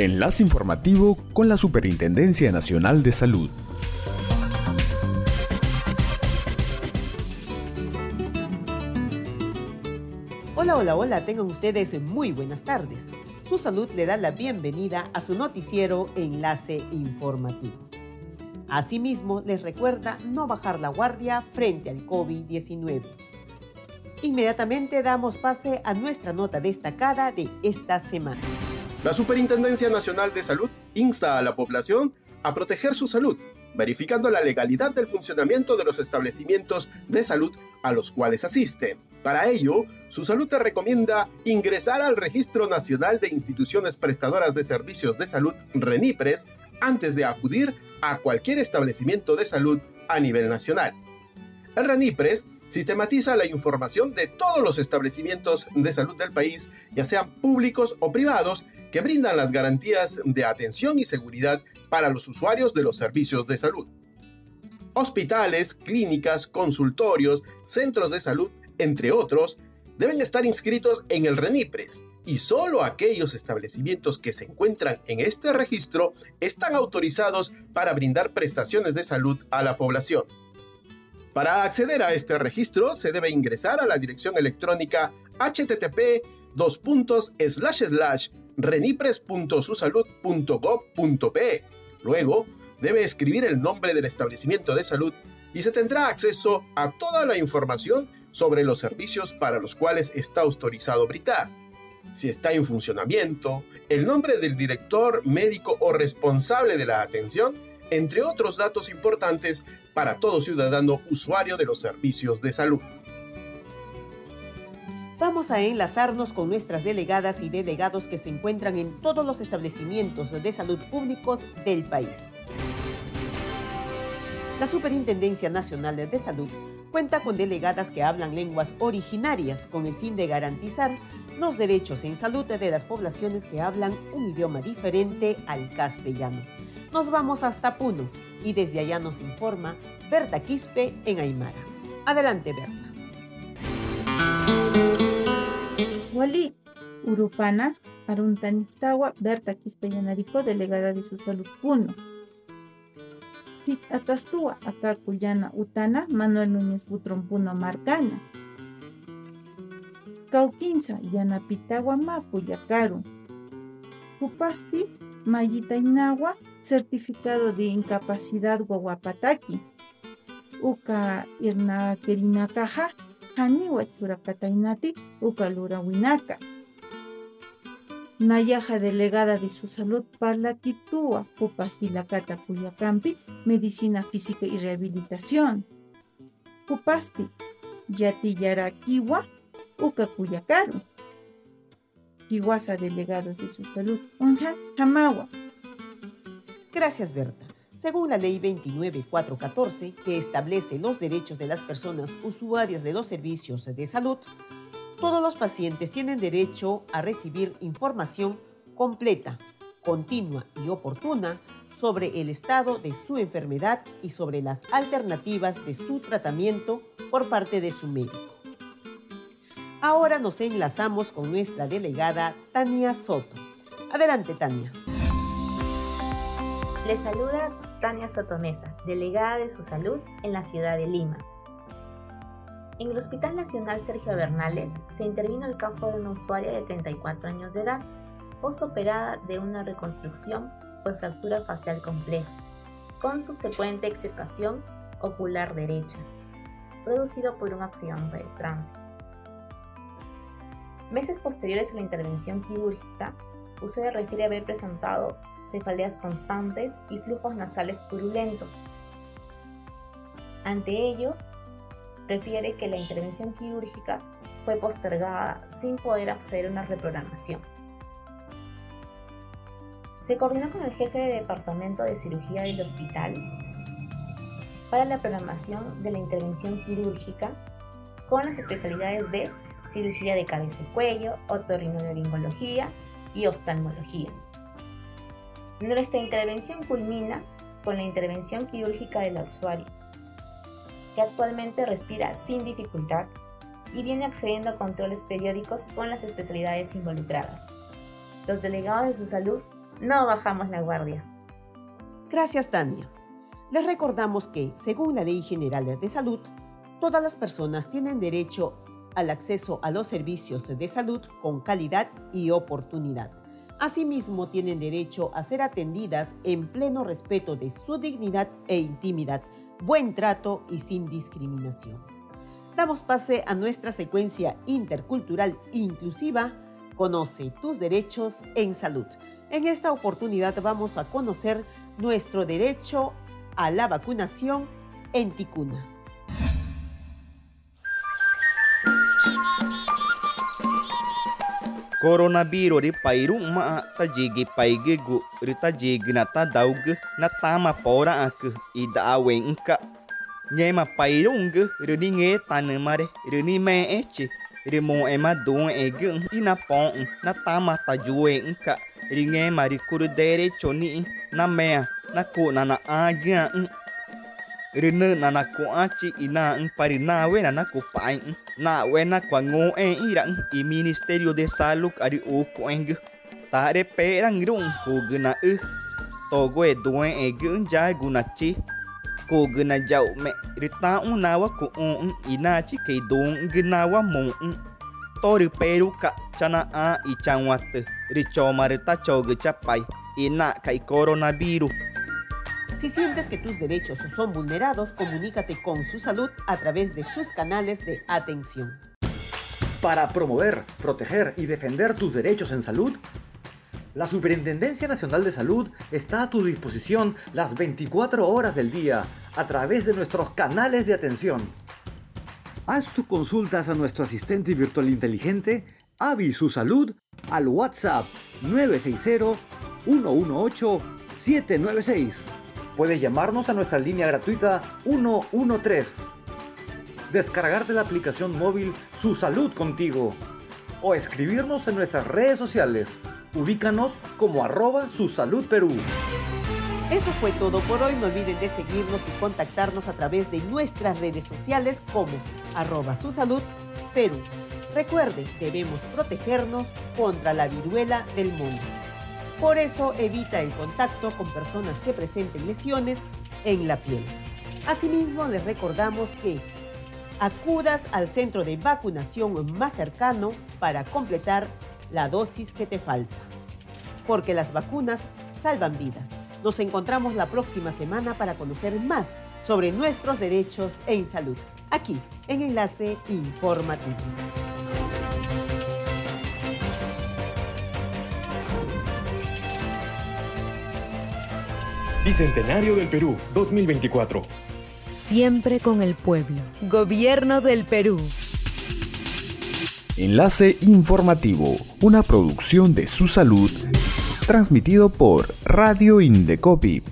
Enlace informativo con la Superintendencia Nacional de Salud. Hola, hola, hola, tengan ustedes muy buenas tardes. Su salud le da la bienvenida a su noticiero Enlace Informativo. Asimismo, les recuerda no bajar la guardia frente al COVID-19. Inmediatamente damos pase a nuestra nota destacada de esta semana. La Superintendencia Nacional de Salud insta a la población a proteger su salud, verificando la legalidad del funcionamiento de los establecimientos de salud a los cuales asiste. Para ello, su salud te recomienda ingresar al Registro Nacional de Instituciones Prestadoras de Servicios de Salud, RENIPRES, antes de acudir a cualquier establecimiento de salud a nivel nacional. El RENIPRES sistematiza la información de todos los establecimientos de salud del país, ya sean públicos o privados, que brindan las garantías de atención y seguridad para los usuarios de los servicios de salud. Hospitales, clínicas, consultorios, centros de salud, entre otros, deben estar inscritos en el RENIPRES y solo aquellos establecimientos que se encuentran en este registro están autorizados para brindar prestaciones de salud a la población. Para acceder a este registro se debe ingresar a la dirección electrónica http renipres.susalud.gov.pe. Luego, debe escribir el nombre del establecimiento de salud y se tendrá acceso a toda la información sobre los servicios para los cuales está autorizado brindar. Si está en funcionamiento, el nombre del director médico o responsable de la atención, entre otros datos importantes para todo ciudadano usuario de los servicios de salud vamos a enlazarnos con nuestras delegadas y delegados que se encuentran en todos los establecimientos de salud públicos del país. La Superintendencia Nacional de Salud cuenta con delegadas que hablan lenguas originarias con el fin de garantizar los derechos en salud de las poblaciones que hablan un idioma diferente al castellano. Nos vamos hasta Puno y desde allá nos informa Berta Quispe en Aymara. Adelante, Berta. Wali Urupana, Aruntanitawa, Berta Quispeyanarico, delegada de su salud Puno. Atastua, acá Cuyana Utana, Manuel Núñez Butrón Puno Marcana. Cauquinza, Yanapitagua Mapu, Yacaru. Upasti, Mayita certificado de incapacidad Guaguapataki. Uka Irna Caja, haniwa churapataynati ukalura winaka. Nayaja delegada de su salud parla Kitua, Pupa Hilakata Cuyacampi, Medicina Física y Rehabilitación. Pupasti, Yatiyarakiwa, Uka Cuyacaro. Kiwasa delegados de su salud, Unja Hamawa. Gracias, Berta. Según la Ley 29414, que establece los derechos de las personas usuarias de los servicios de salud, todos los pacientes tienen derecho a recibir información completa, continua y oportuna sobre el estado de su enfermedad y sobre las alternativas de su tratamiento por parte de su médico. Ahora nos enlazamos con nuestra delegada Tania Soto. Adelante, Tania. Le saluda Tania Sotomesa, delegada de su salud en la ciudad de Lima. En el Hospital Nacional Sergio Bernales se intervino el caso de una usuaria de 34 años de edad, posoperada de una reconstrucción por fractura facial compleja, con subsecuente extirpación ocular derecha, producido por un accidente de tránsito. Meses posteriores a la intervención quirúrgica, usted refiere haber presentado cefaleas constantes y flujos nasales purulentos. Ante ello, refiere que la intervención quirúrgica fue postergada sin poder acceder a una reprogramación. Se coordinó con el jefe de departamento de cirugía del hospital para la programación de la intervención quirúrgica con las especialidades de cirugía de cabeza y cuello, otorrinolaringología y oftalmología. Nuestra intervención culmina con la intervención quirúrgica de la usuaria, que actualmente respira sin dificultad y viene accediendo a controles periódicos con las especialidades involucradas. Los delegados de su salud no bajamos la guardia. Gracias, Tania. Les recordamos que, según la Ley General de Salud, todas las personas tienen derecho al acceso a los servicios de salud con calidad y oportunidad. Asimismo, tienen derecho a ser atendidas en pleno respeto de su dignidad e intimidad, buen trato y sin discriminación. Damos pase a nuestra secuencia intercultural inclusiva, Conoce tus derechos en salud. En esta oportunidad vamos a conocer nuestro derecho a la vacunación en Ticuna. Coronavirus ri pairu ma ta jigi paige gu ri ta jigi na ta daug na tama pora ak ida wenka. Nye ma pairu ng ri ni nge tanmare ri ni me eche ri mo ema do i na pon na tama ta juwe ka ri nge mari kuru dere choni na mea na ko na na agya ri na na ko achi ina pari na we na na ko pai na wena kwa ngoe irang i ministerio de saluk ari uko eng tare perang rung kugna e togo e duen e gun jai gunachi kugna jau me rita unawa ku un inachi ke dun gnawa mon tori peru ka chana a i chanwat richoma rita chogu chapai ina kai coronavirus. Si sientes que tus derechos son vulnerados, comunícate con su salud a través de sus canales de atención. Para promover, proteger y defender tus derechos en salud, la Superintendencia Nacional de Salud está a tu disposición las 24 horas del día a través de nuestros canales de atención. Haz tus consultas a nuestro asistente virtual inteligente, Avi Su Salud, al WhatsApp 960 118 796. Puedes llamarnos a nuestra línea gratuita 113. Descargarte la aplicación móvil Su Salud Contigo. O escribirnos en nuestras redes sociales. Ubícanos como arroba Su Salud Perú. Eso fue todo por hoy. No olviden de seguirnos y contactarnos a través de nuestras redes sociales como arroba su salud Perú. Recuerden, debemos protegernos contra la viruela del mundo. Por eso evita el contacto con personas que presenten lesiones en la piel. Asimismo, les recordamos que acudas al centro de vacunación más cercano para completar la dosis que te falta. Porque las vacunas salvan vidas. Nos encontramos la próxima semana para conocer más sobre nuestros derechos en salud, aquí en Enlace Informativo. Bicentenario del Perú 2024. Siempre con el pueblo. Gobierno del Perú. Enlace informativo, una producción de su salud, transmitido por Radio Indecopi